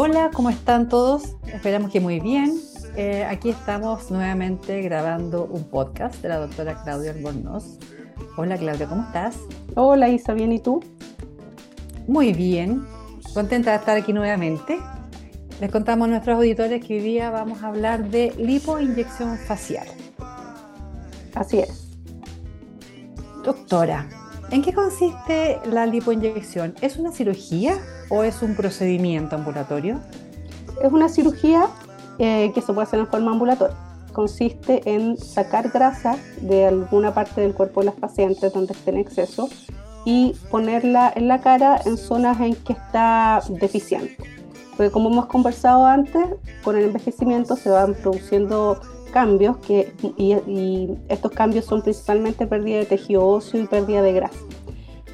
Hola, ¿cómo están todos? Esperamos que muy bien. Eh, aquí estamos nuevamente grabando un podcast de la doctora Claudia Albornoz. Hola Claudia, ¿cómo estás? Hola Isa, ¿bien y tú? Muy bien, contenta de estar aquí nuevamente. Les contamos a nuestros auditores que hoy día vamos a hablar de lipoinyección facial. Así es. Doctora, ¿en qué consiste la lipoinyección? ¿Es una cirugía o es un procedimiento ambulatorio? Es una cirugía eh, que se puede hacer en forma ambulatoria. Consiste en sacar grasa de alguna parte del cuerpo de las pacientes donde esté en exceso y ponerla en la cara en zonas en que está deficiente. Porque como hemos conversado antes, con el envejecimiento se van produciendo cambios que, y, y estos cambios son principalmente pérdida de tejido óseo y pérdida de grasa.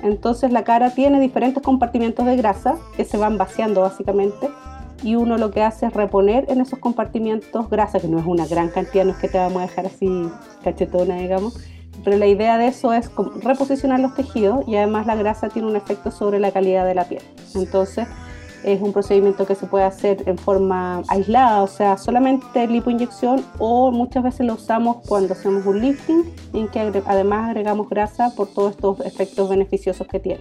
Entonces la cara tiene diferentes compartimentos de grasa que se van vaciando básicamente y uno lo que hace es reponer en esos compartimentos grasa, que no es una gran cantidad, no es que te vamos a dejar así cachetona, digamos, pero la idea de eso es reposicionar los tejidos y además la grasa tiene un efecto sobre la calidad de la piel. Entonces, es un procedimiento que se puede hacer en forma aislada, o sea, solamente lipoinyección o muchas veces lo usamos cuando hacemos un lifting, en que además agregamos grasa por todos estos efectos beneficiosos que tiene.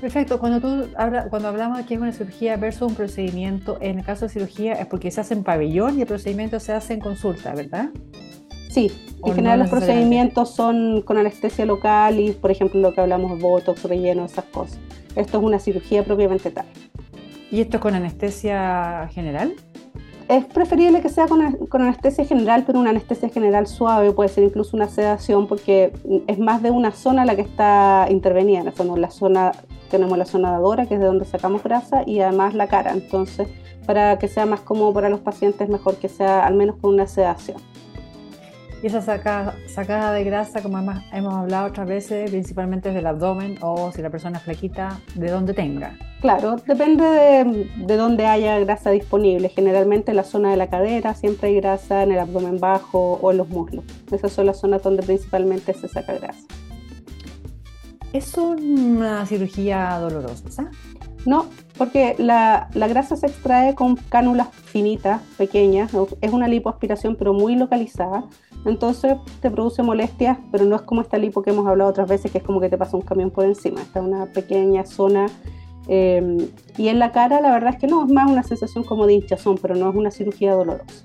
Perfecto, cuando tú cuando hablamos de que es una cirugía versus un procedimiento, en el caso de cirugía es porque se hace en pabellón y el procedimiento se hace en consulta, ¿verdad? Sí, en general los procedimientos son con anestesia local y, por ejemplo, lo que hablamos, botox, relleno, esas cosas. Esto es una cirugía propiamente tal. ¿Y esto es con anestesia general? Es preferible que sea con, anestesia general, pero una anestesia general suave, puede ser incluso una sedación, porque es más de una zona la que está intervenida. En la zona, tenemos la zona dadora, que es de donde sacamos grasa, y además la cara. Entonces, para que sea más cómodo para los pacientes, mejor que sea al menos con una sedación. Y esa sacada, de grasa, como hemos hablado otras veces, principalmente es del abdomen o si la persona es flaquita, de donde tenga. Claro, depende de, de dónde haya grasa disponible. Generalmente en la zona de la cadera siempre hay grasa, en el abdomen bajo o en los muslos. Esas son las zonas donde principalmente se saca grasa. ¿Es una cirugía dolorosa? No, porque la, la, grasa se extrae con cánulas finitas, pequeñas. Es una lipoaspiración, pero muy localizada. Entonces te produce molestias, pero no es como esta lipo que hemos hablado otras veces, que es como que te pasa un camión por encima. Está una pequeña zona. Em, y en la cara, la verdad es que no, es más una sensación como de hinchazón, pero no es una cirugía dolorosa.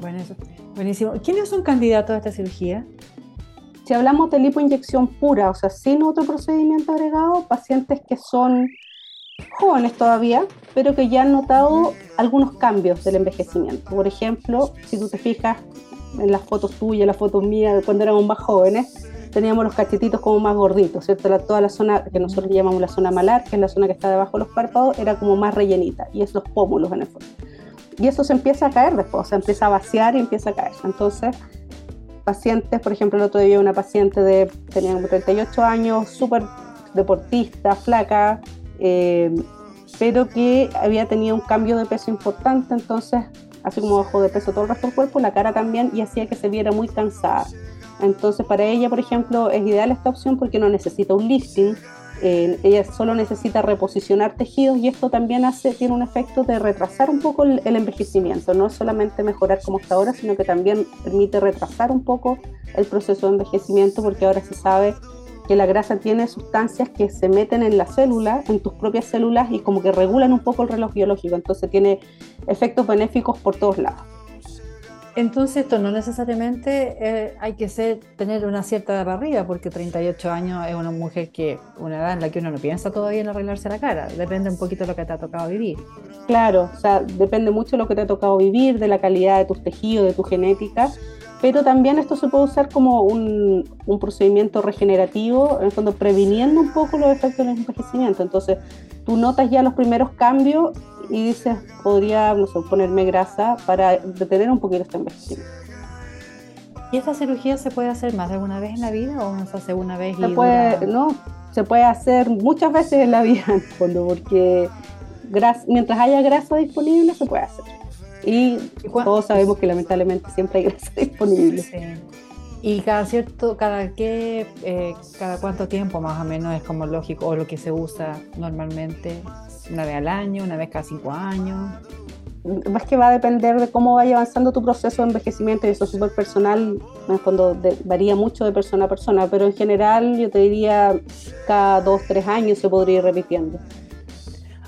Bueno, eso. Buenísimo. ¿Quiénes son candidatos a esta cirugía? Si hablamos de lipoinyección pura, o sea, sin otro procedimiento agregado, pacientes que son jóvenes todavía, pero que ya han notado algunos cambios del envejecimiento. Por ejemplo, si tú te fijas, en las fotos tuyas, las fotos mías, cuando éramos más jóvenes, teníamos los cachetitos como más gorditos, ¿cierto? toda la zona que nosotros llamamos la zona malar, que es la zona que está debajo de los párpados, era como más rellenita, y es los pómulos en el fondo. Y eso se empieza a caer después, o sea, empieza a vaciar y empieza a caer. Entonces, pacientes, por ejemplo, el otro día una paciente de, tenía como 38 años, súper deportista, flaca, eh, pero que había tenido un cambio de peso importante, entonces así como bajó de peso todo el resto del cuerpo, la cara también, y hacía que se viera muy cansada. Entonces, para ella, por ejemplo, es ideal esta opción porque no necesita un lifting, eh, ella solo necesita reposicionar tejidos y esto también hace, tiene un efecto de retrasar un poco el, envejecimiento, no solamente mejorar como está ahora, sino que también permite retrasar un poco el proceso de envejecimiento porque ahora se sabe que la grasa tiene sustancias que se meten en la célula, en tus propias células y como que regulan un poco el reloj biológico, entonces tiene efectos benéficos por todos lados. Entonces esto no necesariamente eh, hay que ser, tener una cierta edad para arriba, porque 38 años es una mujer que, una edad en la que uno no piensa todavía en arreglarse la cara, depende un poquito de lo que te ha tocado vivir. Claro, o sea, depende mucho de lo que te ha tocado vivir, de la calidad de tus tejidos, de tu genética, pero también esto se puede usar como un, un, procedimiento regenerativo, en el fondo previniendo un poco los efectos del envejecimiento. Entonces, tú notas ya los primeros cambios y dices, podría, no sé, ponerme grasa para detener un poquito este envejecimiento. ¿Y esta cirugía se puede hacer más de alguna vez en la vida o no se hace una vez? Se y puede, no, se puede hacer muchas veces en la vida, en el fondo, porque mientras haya grasa disponible se puede hacer. Y todos sabemos que lamentablemente siempre hay grasa disponible. Sí. Y cada cierto, cada qué, eh, cada cuánto tiempo más o menos es como lógico o lo que se usa normalmente. una vez al año, una vez cada cinco años. Más que va a depender de cómo vaya avanzando tu proceso de envejecimiento y eso es súper personal, en el fondo varía mucho de persona a persona, pero en general yo te diría cada dos, tres años se podría ir repitiendo.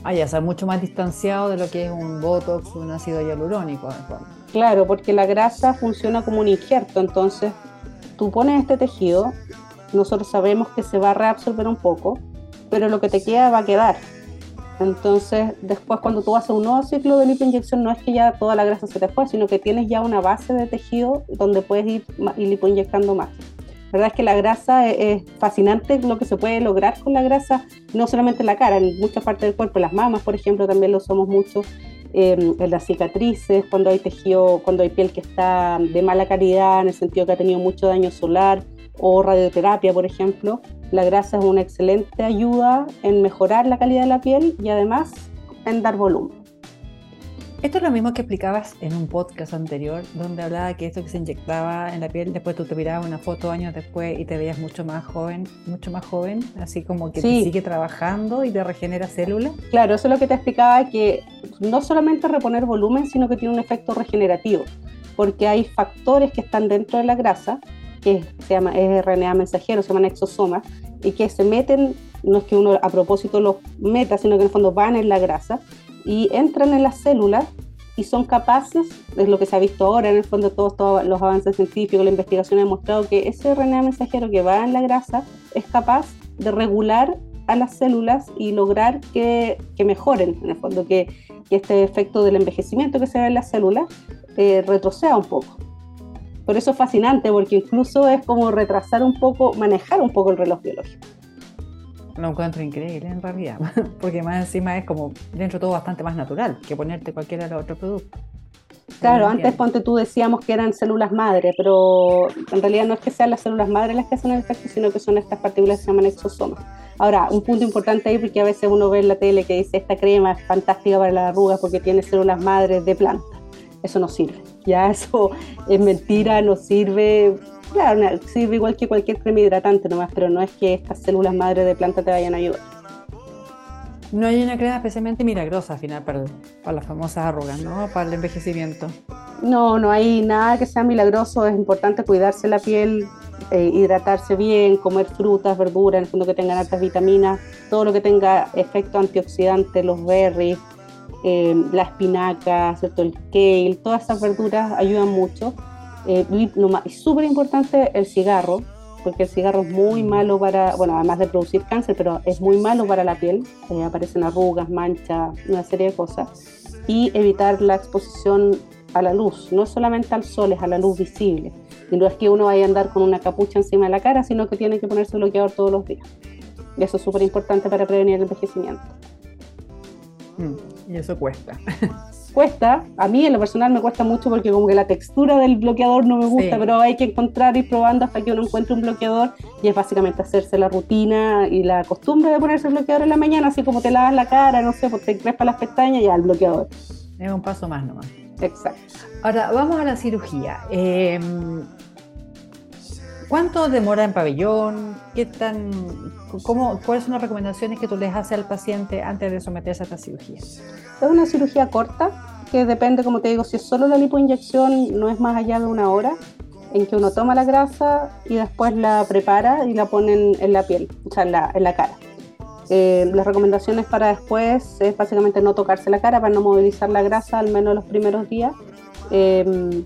Ah, ya, o mucho más distanciado de lo que es un botox un ácido hialurónico. Claro, porque la grasa funciona como un injerto, entonces tú pones este tejido, nosotros sabemos que se va a reabsorber un poco, pero lo que te queda va a quedar. Entonces, después cuando tú haces un nuevo ciclo de lipoinyección, no es que ya toda la grasa se te fue, sino que tienes ya una base de tejido donde puedes ir lipoinyectando más. La verdad es que la grasa es, fascinante lo que se puede lograr con la grasa, no solamente en la cara, en muchas partes del cuerpo, las mamas, por ejemplo, también lo usamos mucho, em, en las cicatrices, cuando hay tejido, cuando hay piel que está de mala calidad, en el sentido que ha tenido mucho daño solar, o radioterapia, por ejemplo, la grasa es una excelente ayuda en mejorar la calidad de la piel y además en dar volumen. Esto es lo mismo que explicabas en un podcast anterior, donde hablaba que esto que se inyectaba en la piel, después tú te mirabas una foto años después y te veías mucho más joven, mucho más joven, así como que te sigue trabajando y te regenera células. Claro, eso es lo que te explicaba, que no solamente reponer volumen, sino que tiene un efecto regenerativo, porque hay factores que están dentro de la grasa que se llama, es RNA mensajero, se llaman exosomas, y que se meten, no es que uno a propósito los meta, sino que en el fondo van en la grasa y entran en las células y son capaces, es lo que se ha visto ahora, en el fondo todos, los avances científicos, la investigación ha demostrado que ese RNA mensajero que va en la grasa es capaz de regular a las células y lograr que, mejoren, en el fondo, que, que, este efecto del envejecimiento que se ve en las células eh, retroceda un poco. Por eso es fascinante, porque incluso es como retrasar un poco, manejar un poco el reloj biológico. Lo encuentro increíble en realidad, porque más encima es como dentro de todo bastante más natural que ponerte cualquiera de los otros productos. Claro, antes ponte tú decíamos que eran células madre, pero en realidad no es que sean las células madre las que hacen el efecto, sino que son estas partículas que se llaman exosomas. Ahora, un punto importante ahí, porque a veces uno ve en la tele que dice esta crema es fantástica para las arrugas porque tiene células madres de planta. Eso no sirve ya eso es mentira, no sirve, claro, sirve igual que cualquier crema hidratante nomás, pero no es que estas células madre de planta te vayan a ayudar. No hay una crema especialmente milagrosa al final para, para las famosas arrugas, ¿no? Para el envejecimiento. No, no hay nada que sea milagroso, es importante cuidarse la piel, eh, hidratarse bien, comer frutas, verduras, en el fondo que tengan altas vitaminas, todo lo que tenga efecto antioxidante, los berries, eh, la espinaca, ¿cierto? el kale, todas esas verduras ayudan mucho. Eh, es súper importante el cigarro, porque el cigarro es muy malo para, bueno, además de producir cáncer, pero es muy malo para la piel, eh, aparecen arrugas, manchas, una serie de cosas. Y evitar la exposición a la luz, no solamente al sol, es a la luz visible. Y no es que uno vaya a andar con una capucha encima de la cara, sino que tiene que ponerse bloqueador todos los días. Y eso es súper importante para prevenir el envejecimiento. Mm, y eso cuesta. Cuesta, a mí en lo personal me cuesta mucho porque como que la textura del bloqueador no me gusta, pero hay que encontrar y probando hasta que uno encuentre un bloqueador y es básicamente hacerse la rutina y la costumbre de ponerse el bloqueador en la mañana, así como te lavas la cara, no sé, pues te crespa las pestañas y ya el bloqueador. Es un paso más nomás. Exacto. Ahora, vamos a la cirugía. Eh, ¿Cuánto demora en pabellón? ¿Qué tan, cómo, ¿Cuáles son las recomendaciones que tú les haces al paciente antes de someterse a esta cirugía? Es una cirugía corta, que depende, como te digo, si es solo la lipoinyección, no es más allá de una hora, en que uno toma la grasa y después la prepara y la pone en, la piel, o sea, en la, en la cara. Eh, las recomendaciones para después es básicamente no tocarse la cara para no movilizar la grasa, al menos los primeros días. Eh,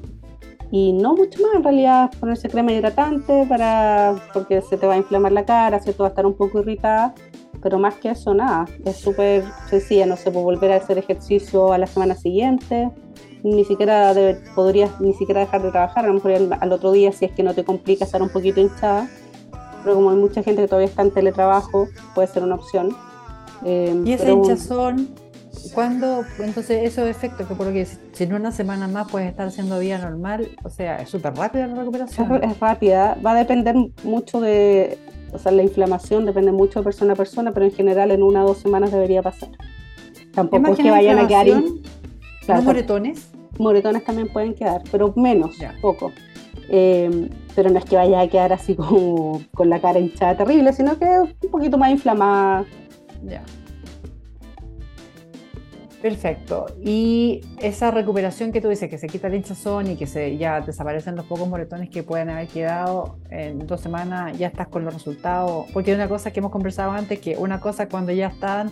y no mucho más, en realidad ponerse crema hidratante para, porque se te va a inflamar la cara, ¿cierto? Va a estar un poco irritada, pero más que eso, nada, es súper sencilla, no se puede volver a hacer ejercicio a la semana siguiente, ni siquiera podrías ni siquiera dejar de trabajar, a lo mejor al, otro día si es que no te complica estar un poquito hinchada, pero como hay mucha gente que todavía está en teletrabajo, puede ser una opción. Eh, ¿Y esa hinchazón ¿Cuándo, entonces, esos efectos que por lo que si en una semana más puedes estar haciendo vida normal, o sea, es súper rápida la recuperación. Es, rápida, va a depender mucho de, o sea, la inflamación depende mucho de persona a persona, pero en general en una o dos semanas debería pasar. Tampoco es que vayan a quedar... moretones? Moretones también pueden quedar, pero menos, poco. Eh, pero no es que vaya a quedar así como con la cara hinchada terrible, sino que un poquito más inflamada. Ya. Perfecto. Y esa recuperación que tú dices, que se quita el hinchazón y que se, ya desaparecen los pocos moretones que pueden haber quedado en dos semanas, ya estás con los resultados. Porque una cosa que hemos conversado antes, que una cosa cuando ya están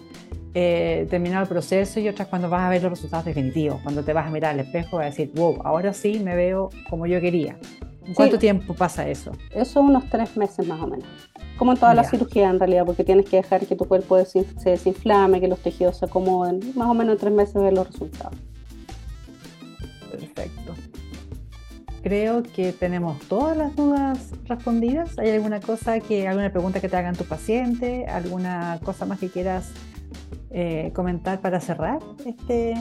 eh, terminado el proceso y otra cuando vas a ver los resultados definitivos, cuando te vas a mirar al espejo y a decir, wow, ahora sí me veo como yo quería. ¿Cuánto tiempo pasa eso? Eso unos tres meses más o menos. Como en toda la cirugía en realidad, porque tienes que dejar que tu cuerpo se desinflame, que los tejidos se acomoden. Más o menos en tres meses ver los resultados. Perfecto. Creo que tenemos todas las dudas respondidas. ¿Hay alguna cosa que, alguna pregunta que te hagan tu paciente? ¿Alguna cosa más que quieras eh, comentar para cerrar este,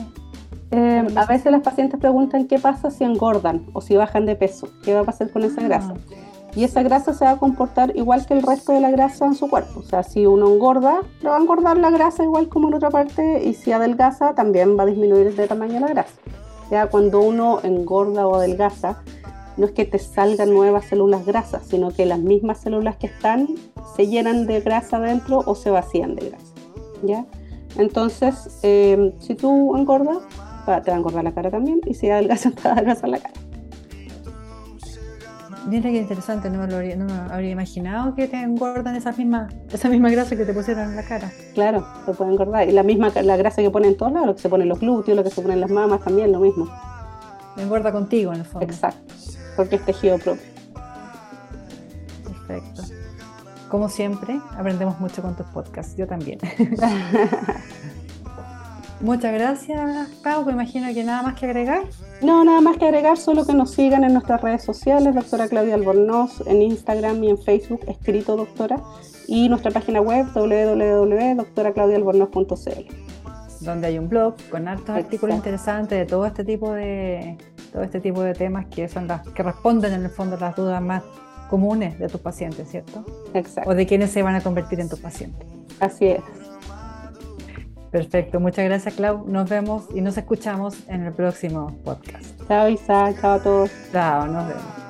eh, a veces las pacientes preguntan qué pasa si engordan o si bajan de peso, qué va a pasar con esa ah. grasa. Y esa grasa se va a comportar igual que el resto de la grasa en su cuerpo. O sea, si uno engorda, le va a engordar la grasa igual como en otra parte, y si adelgaza, también va a disminuir de tamaño la grasa. Ya cuando uno engorda o adelgaza, no es que te salgan nuevas células grasas, sino que las mismas células que están se llenan de grasa dentro o se vacían de grasa. ¿ya? Entonces, eh, si tú engordas, te va a engordar la cara también y si adelgazas te va a adelgazar la cara. Mira qué interesante, no me lo habría, imaginado que te engordan esa misma, esa misma grasa que te pusieron en la cara. Claro, te puede engordar. Y la misma la grasa que ponen todos lados, lo que se pone en los glúteos, lo que se pone en las mamas, también lo mismo. engorda contigo en el fondo. Exacto, porque es tejido propio. Perfecto. Como siempre, aprendemos mucho con tus podcasts, yo también. Muchas gracias, Pau. Me imagino que nada más que agregar. No, nada más que agregar, solo que nos sigan en nuestras redes sociales, doctora Claudia Albornoz, en Instagram y en Facebook, escrito doctora, y nuestra página web www.doctoraclaudialbornoz.cl donde hay un blog con hartos artículos interesantes de todo este tipo de todo este tipo de temas que son las que responden en el fondo las dudas más comunes de tus pacientes, ¿cierto? Exacto. O de quienes se van a convertir en tus pacientes. Así es. Perfecto, muchas gracias Clau. Nos vemos y nos escuchamos en el próximo podcast. Chao Isa, chao a todos. Chao, nos vemos.